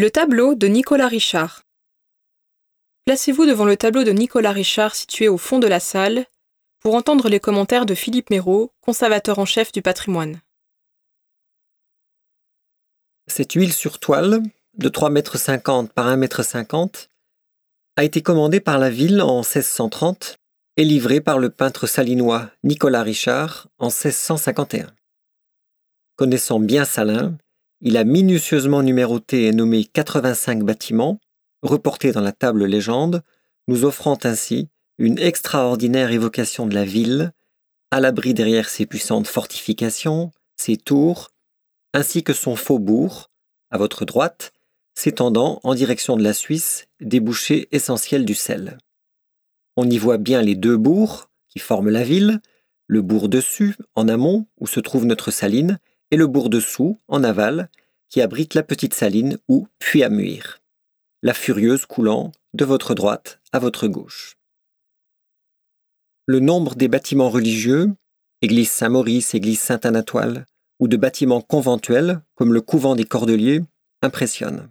Le tableau de Nicolas Richard. Placez-vous devant le tableau de Nicolas Richard situé au fond de la salle pour entendre les commentaires de Philippe Méraud, conservateur en chef du patrimoine. Cette huile sur toile, de 3,50 m par 1,50 m, a été commandée par la ville en 1630 et livrée par le peintre salinois Nicolas Richard en 1651. Connaissant bien Salins, il a minutieusement numéroté et nommé 85 bâtiments, reportés dans la table légende, nous offrant ainsi une extraordinaire évocation de la ville, à l'abri derrière ses puissantes fortifications, ses tours, ainsi que son faubourg, à votre droite, s'étendant en direction de la Suisse, débouché essentiel du sel. On y voit bien les deux bourgs qui forment la ville, le bourg dessus, en amont, où se trouve notre saline, et le bourg dessous, en aval, qui abrite la petite saline ou puits à muir. La furieuse coulant de votre droite à votre gauche. Le nombre des bâtiments religieux, église Saint-Maurice, église Saint-Anatoile, ou de bâtiments conventuels, comme le couvent des Cordeliers, impressionne.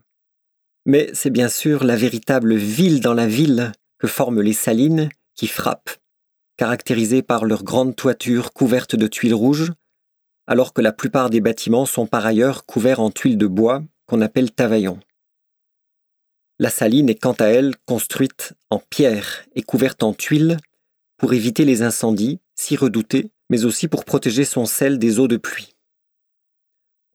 Mais c'est bien sûr la véritable ville dans la ville que forment les salines qui frappent, caractérisées par leurs grandes toitures couvertes de tuiles rouges, alors que la plupart des bâtiments sont par ailleurs couverts en tuiles de bois qu'on appelle tavaillons. La saline est quant à elle construite en pierre et couverte en tuiles pour éviter les incendies, si redoutés, mais aussi pour protéger son sel des eaux de pluie.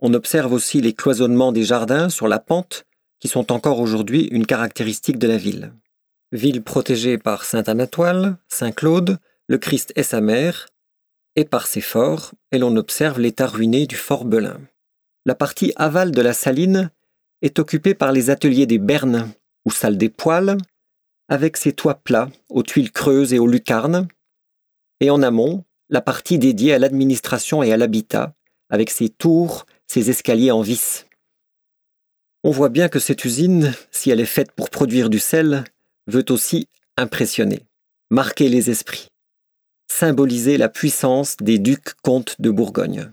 On observe aussi les cloisonnements des jardins sur la pente, qui sont encore aujourd'hui une caractéristique de la ville. Ville protégée par Saint-Anatoile, Saint-Claude, le Christ et sa mère, et par ses forts, et l'on observe l'état ruiné du fort Belin. La partie aval de la saline est occupée par les ateliers des Bernes, ou salles des poêles, avec ses toits plats, aux tuiles creuses et aux lucarnes, et en amont, la partie dédiée à l'administration et à l'habitat, avec ses tours, ses escaliers en vis. On voit bien que cette usine, si elle est faite pour produire du sel, veut aussi impressionner, marquer les esprits symboliser la puissance des ducs comtes de Bourgogne.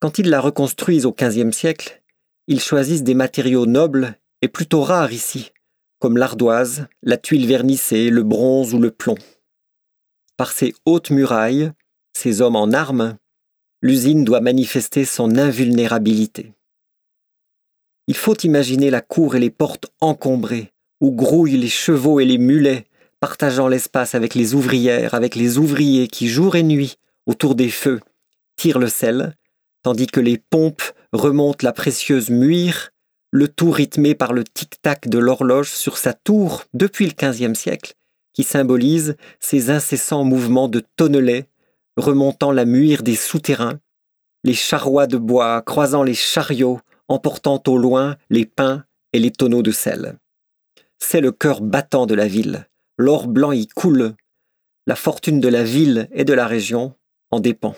Quand ils la reconstruisent au XVe siècle, ils choisissent des matériaux nobles et plutôt rares ici, comme l'ardoise, la tuile vernissée, le bronze ou le plomb. Par ses hautes murailles, ces hommes en armes, l'usine doit manifester son invulnérabilité. Il faut imaginer la cour et les portes encombrées, où grouillent les chevaux et les mulets, partageant l'espace avec les ouvrières, avec les ouvriers qui, jour et nuit, autour des feux, tirent le sel, tandis que les pompes remontent la précieuse muire, le tout rythmé par le tic-tac de l'horloge sur sa tour depuis le XVe siècle, qui symbolise ces incessants mouvements de tonnelets remontant la muire des souterrains, les charrois de bois croisant les chariots, emportant au loin les pains et les tonneaux de sel. C'est le cœur battant de la ville, l'or blanc y coule, la fortune de la ville et de la région en dépend.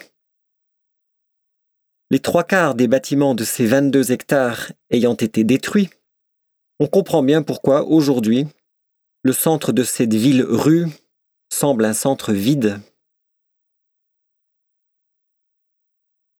Les trois quarts des bâtiments de ces 22 hectares ayant été détruits, on comprend bien pourquoi aujourd'hui le centre de cette ville rue semble un centre vide